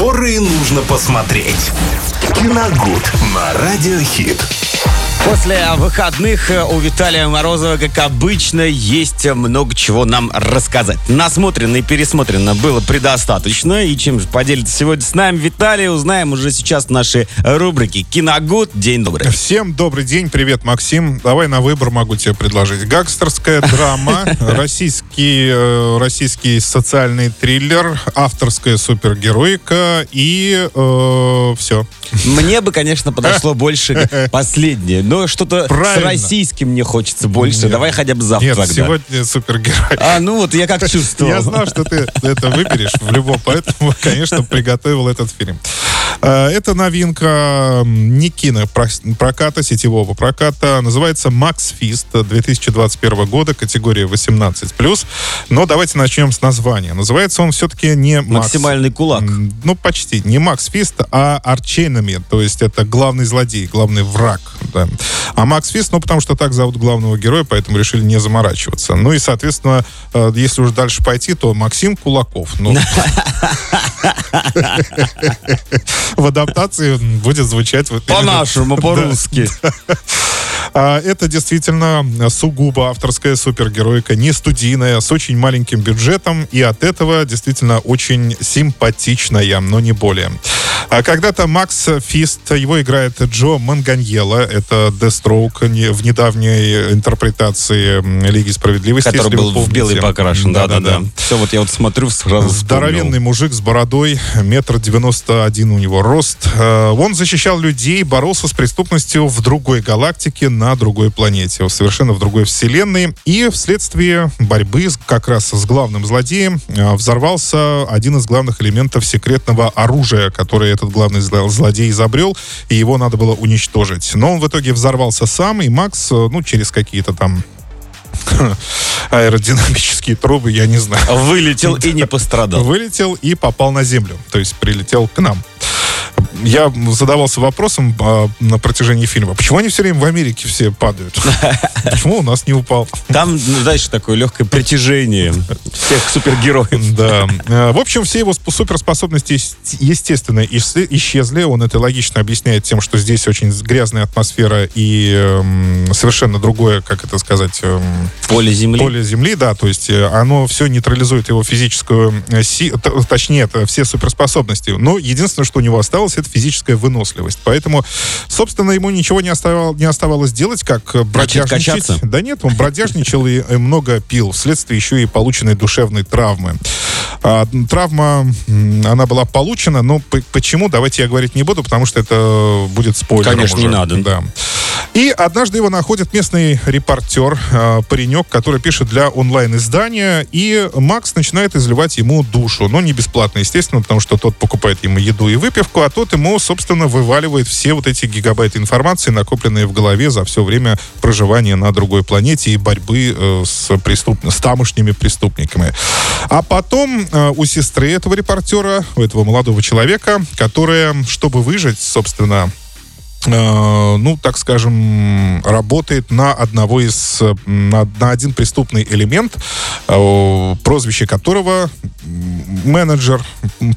которые нужно посмотреть. Киногуд на Радиохит. После выходных э, у Виталия Морозова, как обычно, есть много чего нам рассказать. Насмотрено и пересмотрено было предостаточно. И чем же поделится сегодня с нами Виталий, узнаем уже сейчас в нашей рубрике «Киногуд». День добрый. Всем добрый день. Привет, Максим. Давай на выбор могу тебе предложить. Гангстерская драма, российский, э, российский социальный триллер, авторская супергероика и э, все. Мне бы, конечно, подошло больше последнее. Но что-то с российским мне хочется больше. Нет. Давай хотя бы завтра Нет, тогда. сегодня супергерой. А, ну вот, я как чувствовал. Я знал, что ты это выберешь в любом, поэтому, конечно, приготовил этот фильм. А, это новинка не кино проката, сетевого проката. Называется «Макс Фист» 2021 года, категория 18+. Но давайте начнем с названия. Называется он все-таки не Макс... Максимальный кулак. Ну, почти. Не Макс Фист, а Арчейнами. То есть это главный злодей, главный враг. Да. А Макс Фист, ну, потому что так зовут главного героя, поэтому решили не заморачиваться. Ну и, соответственно, э, если уж дальше пойти, то Максим Кулаков. Ну, в адаптации будет звучать... По-нашему, по-русски. А, это действительно сугубо авторская супергеройка, не студийная, с очень маленьким бюджетом, и от этого действительно очень симпатичная, но не более. А когда-то Макс Фист, его играет Джо Манганьела, это Дестроук в недавней интерпретации Лиги Справедливости. Который был в белый покрашен, да-да-да. Все, вот я вот смотрю, сразу Здоровенный мужик с бородой, метр девяносто один у него рост. Э, он защищал людей, боролся с преступностью в другой галактике, на другой планете, совершенно в другой вселенной. И вследствие борьбы как раз с главным злодеем э, взорвался один из главных элементов секретного оружия, которое этот главный злодей изобрел, и его надо было уничтожить. Но он в итоге взорвался сам, и Макс, э, ну, через какие-то там аэродинамические трубы, я не знаю. Вылетел и не пострадал. Вылетел и попал на землю, то есть прилетел к нам я задавался вопросом а, на протяжении фильма, почему они все время в Америке все падают? Почему у нас не упал? Там, ну, дальше такое легкое притяжение всех супергероев. Да. А, в общем, все его суперспособности, естественно, исчезли. Он это логично объясняет тем, что здесь очень грязная атмосфера и э, совершенно другое, как это сказать... Э, поле Земли. Поле Земли, да. То есть э, оно все нейтрализует его физическую... Э, точнее, все суперспособности. Но единственное, что у него осталось, это физическая выносливость. Поэтому, собственно, ему ничего не, оставал, не оставалось делать, как бродяжничать. Да нет, он бродяжничал и много пил, вследствие еще и полученной душевной травмы. А, травма, она была получена, но почему, давайте я говорить не буду, потому что это будет спойлер. Конечно, уже. не надо. Да. И однажды его находит местный репортер, э, паренек, который пишет для онлайн-издания, и Макс начинает изливать ему душу. Но не бесплатно, естественно, потому что тот покупает ему еду и выпивку, а тот ему, собственно, вываливает все вот эти гигабайты информации, накопленные в голове за все время проживания на другой планете и борьбы э, с, преступ... с тамошними преступниками. А потом э, у сестры этого репортера, у этого молодого человека, которая, чтобы выжить, собственно, ну, так скажем, работает на одного из, на, на один преступный элемент, э, прозвище которого менеджер,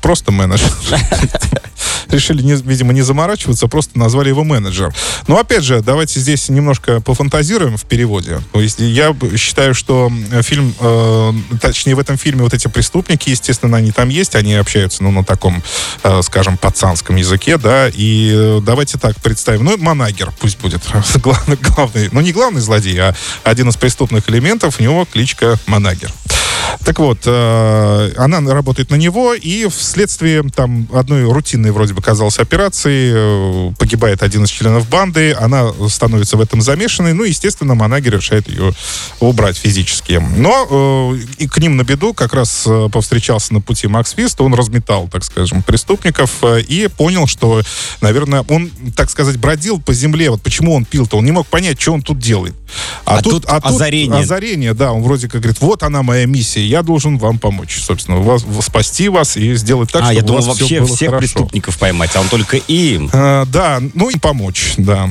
просто менеджер. Решили, не, видимо, не заморачиваться, просто назвали его менеджер. Но, опять же, давайте здесь немножко пофантазируем в переводе. То есть я считаю, что фильм, э, точнее, в этом фильме вот эти преступники, естественно, они там есть, они общаются, ну, на таком, э, скажем, пацанском языке, да, и э, давайте так представим, ну, Манагер пусть будет главный, главный, ну, не главный злодей, а один из преступных элементов, у него кличка Манагер. Так вот, э, она работает на него, и вследствие там одной рутинной вроде бы казалось операции э, погибает один из членов банды, она становится в этом замешанной, ну, естественно, Манагер решает ее убрать физически. Но э, и к ним на беду как раз э, повстречался на пути Макс Фист, он разметал, так скажем, преступников э, и понял, что, наверное, он, так сказать, бродил по земле. Вот почему он пил-то? Он не мог понять, что он тут делает. А, а тут, тут а озарение. Тут озарение, да. Он вроде как говорит, вот она моя миссия, я должен вам помочь, собственно, вас, спасти вас и сделать так, а, чтобы я думал, у вас вообще все было всех хорошо. преступников поймать, а он только им. А, да, ну и помочь, да.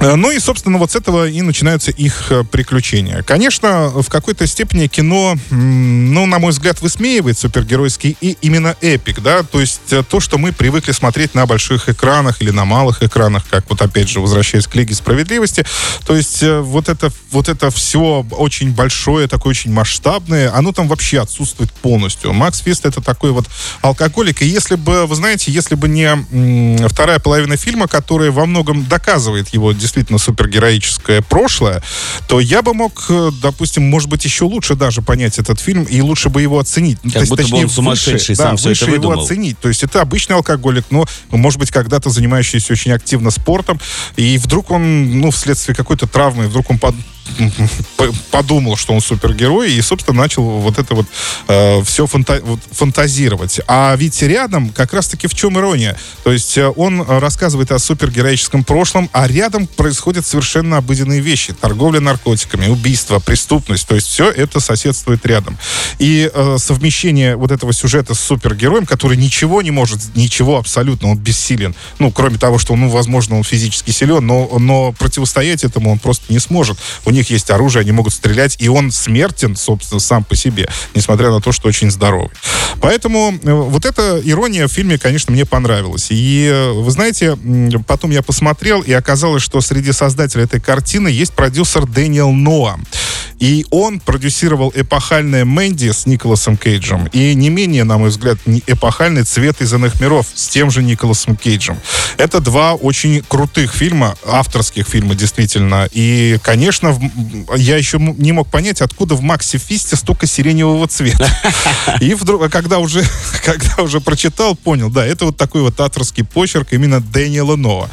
Э, ну и, собственно, вот с этого и начинаются их э, приключения. Конечно, в какой-то степени кино, ну, на мой взгляд, высмеивает супергеройский и именно эпик, да, то есть э, то, что мы привыкли смотреть на больших экранах или на малых экранах, как вот опять же, возвращаясь к Лиге Справедливости, то есть вот это, вот это все очень большое, такое очень масштабное, оно там вообще отсутствует полностью. Макс Фист это такой вот алкоголик, и если бы, вы знаете, если бы не вторая половина фильма, которая во многом доказывает его действительно супергероическое прошлое, то я бы мог, э, допустим, может быть, еще лучше даже понять этот фильм и лучше бы его оценить. Как то есть, будто точнее, бы он сумасшедший, выше, сам да, все выше это его оценить. То есть это обычный алкоголик, но, может быть, когда-то занимающийся очень активно спортом, и вдруг он, ну, вследствие какой-то травмы, вдруг он под, подумал, что он супергерой, и, собственно, начал вот это вот э, все фанта вот, фантазировать. А ведь рядом как раз-таки в чем ирония? То есть э, он рассказывает о супергероическом прошлом, а рядом происходят совершенно обыденные вещи. Торговля наркотиками, убийство, преступность. То есть все это соседствует рядом. И э, совмещение вот этого сюжета с супергероем, который ничего не может, ничего абсолютно, он бессилен. Ну, кроме того, что, ну, возможно, он физически силен, но, но противостоять этому он просто не сможет. У них есть оружие, они могут стрелять, и он смертен, собственно, сам по себе, несмотря на то, что очень здоровый. Поэтому э, вот эта ирония в фильме, конечно, мне понравилась. И э, вы знаете, потом я посмотрел, и оказалось, что среди создателей этой картины есть продюсер Дэниел Ноа. И он продюсировал эпохальное «Мэнди» с Николасом Кейджем и не менее, на мой взгляд, эпохальный «Цвет из иных миров» с тем же Николасом Кейджем. Это два очень крутых фильма, авторских фильма, действительно. И, конечно, я еще не мог понять, откуда в Максе Фисте столько сиреневого цвета. И вдруг, когда уже, когда уже прочитал, понял, да, это вот такой вот авторский почерк именно Дэниела Нова.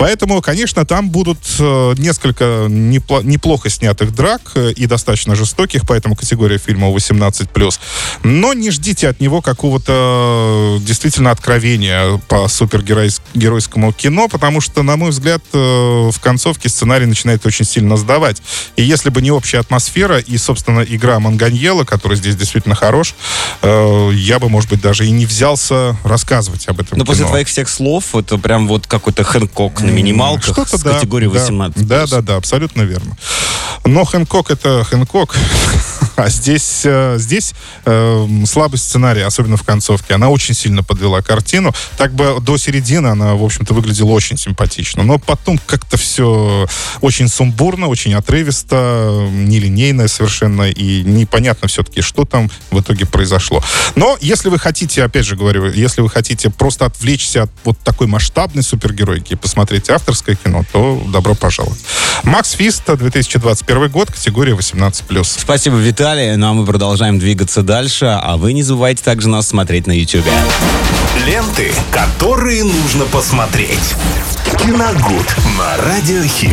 Поэтому, конечно, там будут э, несколько непло- неплохо снятых драк э, и достаточно жестоких, поэтому категория фильма 18+. Но не ждите от него какого-то э, действительно откровения по супергеройскому кино, потому что, на мой взгляд, в концовке сценарий начинает очень сильно сдавать. И если бы не общая атмосфера и, собственно, игра Манганьела, который здесь действительно хорош, я бы, может быть, даже и не взялся рассказывать об этом Но кино. после твоих всех слов это прям вот какой-то Хэнкок на минималках Что-то, с да, категории 18. Да, да, да, абсолютно верно. Но Хэнкок это Хэнкок. А здесь, э, здесь э, слабость сценария, особенно в концовке, она очень сильно подвела картину. Так бы до середины она, в общем-то, выглядела очень симпатично. Но потом как-то все очень сумбурно, очень отрывисто, нелинейно совершенно, и непонятно все-таки, что там в итоге произошло. Но если вы хотите, опять же говорю, если вы хотите просто отвлечься от вот такой масштабной супергеройки и посмотреть авторское кино, то добро пожаловать. Макс Фиста, 2021 год, категория 18+. Спасибо, Виталий далее, ну а мы продолжаем двигаться дальше, а вы не забывайте также нас смотреть на YouTube. Ленты, которые нужно посмотреть. Киногуд на Радиохит.